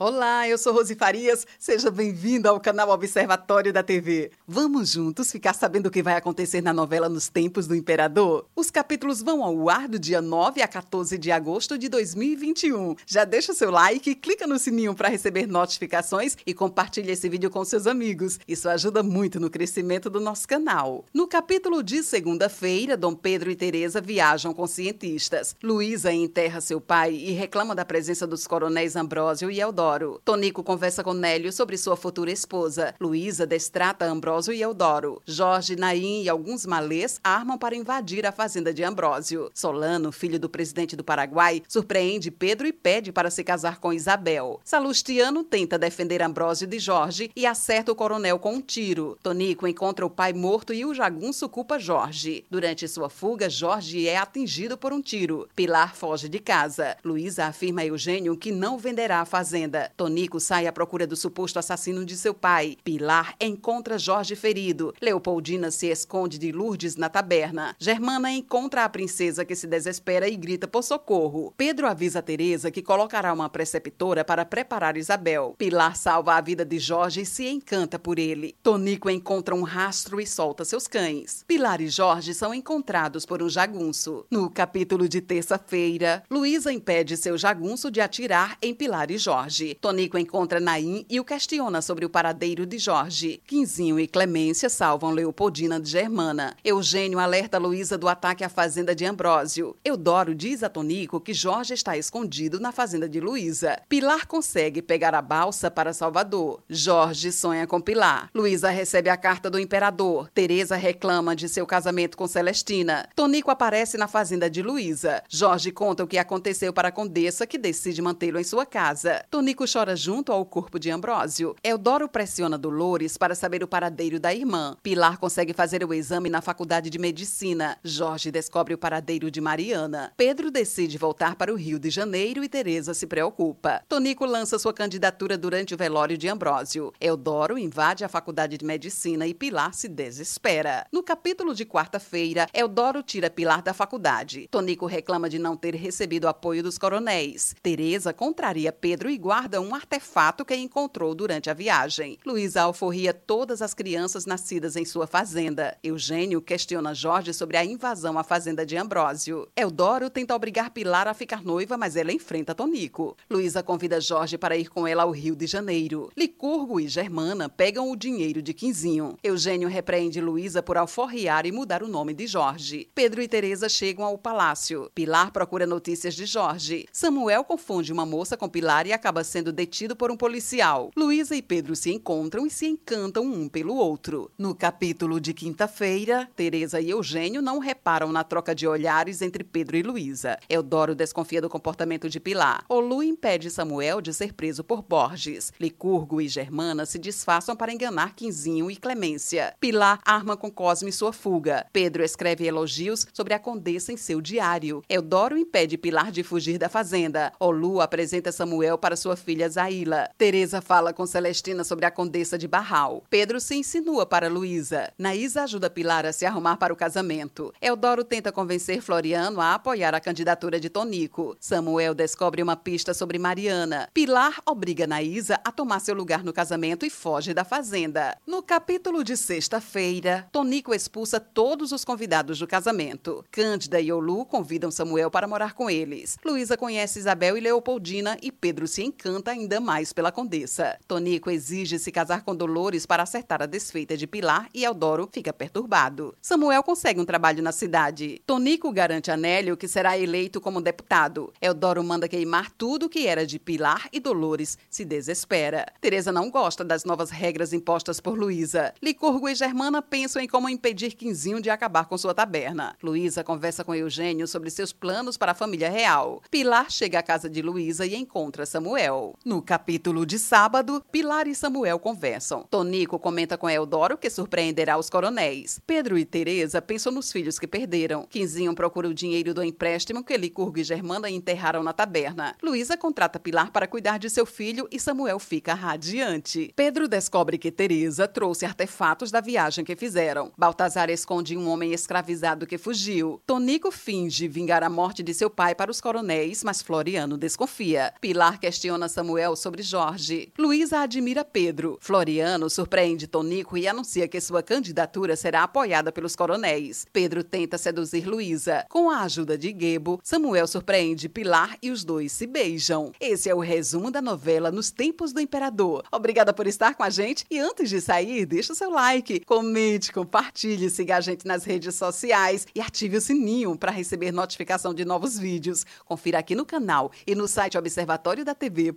Olá, eu sou Rose Farias. Seja bem-vindo ao canal Observatório da TV. Vamos juntos ficar sabendo o que vai acontecer na novela Nos Tempos do Imperador? Os capítulos vão ao ar do dia 9 a 14 de agosto de 2021. Já deixa seu like, clica no sininho para receber notificações e compartilha esse vídeo com seus amigos. Isso ajuda muito no crescimento do nosso canal. No capítulo de segunda-feira, Dom Pedro e Teresa viajam com cientistas. Luísa enterra seu pai e reclama da presença dos coronéis Ambrósio e Eudoro Eudoro. Tonico conversa com Nélio sobre sua futura esposa. Luísa destrata Ambrósio e Eudoro. Jorge, Naim e alguns malês armam para invadir a fazenda de Ambrósio. Solano, filho do presidente do Paraguai, surpreende Pedro e pede para se casar com Isabel. Salustiano tenta defender Ambrósio de Jorge e acerta o coronel com um tiro. Tonico encontra o pai morto e o jagunço culpa Jorge. Durante sua fuga, Jorge é atingido por um tiro. Pilar foge de casa. Luísa afirma a Eugênio que não venderá a fazenda. Tonico sai à procura do suposto assassino de seu pai. Pilar encontra Jorge ferido. Leopoldina se esconde de Lourdes na taberna. Germana encontra a princesa que se desespera e grita por socorro. Pedro avisa Teresa que colocará uma preceptora para preparar Isabel. Pilar salva a vida de Jorge e se encanta por ele. Tonico encontra um rastro e solta seus cães. Pilar e Jorge são encontrados por um jagunço. No capítulo de terça-feira, Luísa impede seu jagunço de atirar em Pilar e Jorge. Tonico encontra Naim e o questiona sobre o paradeiro de Jorge. Quinzinho e Clemência salvam Leopoldina de Germana. Eugênio alerta Luísa do ataque à fazenda de Ambrósio. Eudoro diz a Tonico que Jorge está escondido na fazenda de Luísa. Pilar consegue pegar a balsa para Salvador. Jorge sonha com Pilar. Luísa recebe a carta do imperador. Teresa reclama de seu casamento com Celestina. Tonico aparece na fazenda de Luísa. Jorge conta o que aconteceu para a condessa, que decide mantê-lo em sua casa. Tonico Chico chora junto ao corpo de Ambrósio. Eudoro pressiona Dolores para saber o paradeiro da irmã. Pilar consegue fazer o exame na faculdade de medicina. Jorge descobre o paradeiro de Mariana. Pedro decide voltar para o Rio de Janeiro e Teresa se preocupa. Tonico lança sua candidatura durante o velório de Ambrósio. Eudoro invade a faculdade de medicina e Pilar se desespera. No capítulo de quarta-feira, Eudoro tira Pilar da faculdade. Tonico reclama de não ter recebido apoio dos coronéis. Teresa contraria Pedro e guarda guarda um artefato que encontrou durante a viagem. Luísa alforria todas as crianças nascidas em sua fazenda. Eugênio questiona Jorge sobre a invasão à fazenda de Ambrósio. Eudoro tenta obrigar Pilar a ficar noiva, mas ela enfrenta Tonico. Luísa convida Jorge para ir com ela ao Rio de Janeiro. Licurgo e Germana pegam o dinheiro de Quinzinho. Eugênio repreende Luísa por alforriar e mudar o nome de Jorge. Pedro e Teresa chegam ao palácio. Pilar procura notícias de Jorge. Samuel confunde uma moça com Pilar e acaba sendo sendo detido por um policial. Luísa e Pedro se encontram e se encantam um pelo outro. No capítulo de quinta-feira, Teresa e Eugênio não reparam na troca de olhares entre Pedro e Luísa. Eudoro desconfia do comportamento de Pilar. Olu impede Samuel de ser preso por Borges. Licurgo e Germana se disfarçam para enganar Quinzinho e Clemência. Pilar arma com Cosme sua fuga. Pedro escreve elogios sobre a condessa em seu diário. Eudoro impede Pilar de fugir da fazenda. Olu apresenta Samuel para sua filha Zaila. Teresa fala com Celestina sobre a condessa de Barral. Pedro se insinua para Luísa. Naísa ajuda Pilar a se arrumar para o casamento. Eudoro tenta convencer Floriano a apoiar a candidatura de Tonico. Samuel descobre uma pista sobre Mariana. Pilar obriga Naísa a tomar seu lugar no casamento e foge da fazenda. No capítulo de sexta-feira, Tonico expulsa todos os convidados do casamento. Cândida e Olu convidam Samuel para morar com eles. Luísa conhece Isabel e Leopoldina e Pedro se encanta encanta ainda mais pela condessa. Tonico exige se casar com Dolores para acertar a desfeita de Pilar e Eudoro fica perturbado. Samuel consegue um trabalho na cidade. Tonico garante a Nélio que será eleito como deputado. Eudoro manda queimar tudo que era de Pilar e Dolores se desespera. Teresa não gosta das novas regras impostas por Luísa. Licurgo e Germana pensam em como impedir Quinzinho de acabar com sua taberna. Luísa conversa com Eugênio sobre seus planos para a família real. Pilar chega à casa de Luísa e encontra Samuel. No capítulo de sábado, Pilar e Samuel conversam. Tonico comenta com Eudoro que surpreenderá os coronéis. Pedro e Teresa pensam nos filhos que perderam. Quinzinho procura o dinheiro do empréstimo que Licurgo e Germana enterraram na taberna. Luísa contrata Pilar para cuidar de seu filho e Samuel fica radiante. Pedro descobre que Teresa trouxe artefatos da viagem que fizeram. Baltazar esconde um homem escravizado que fugiu. Tonico finge vingar a morte de seu pai para os coronéis, mas Floriano desconfia. Pilar questiona Samuel sobre Jorge. Luísa admira Pedro. Floriano surpreende Tonico e anuncia que sua candidatura será apoiada pelos coronéis. Pedro tenta seduzir Luísa. Com a ajuda de Gebo, Samuel surpreende Pilar e os dois se beijam. Esse é o resumo da novela Nos Tempos do Imperador. Obrigada por estar com a gente e antes de sair, deixa o seu like, comente, compartilhe, siga a gente nas redes sociais e ative o sininho para receber notificação de novos vídeos. Confira aqui no canal e no site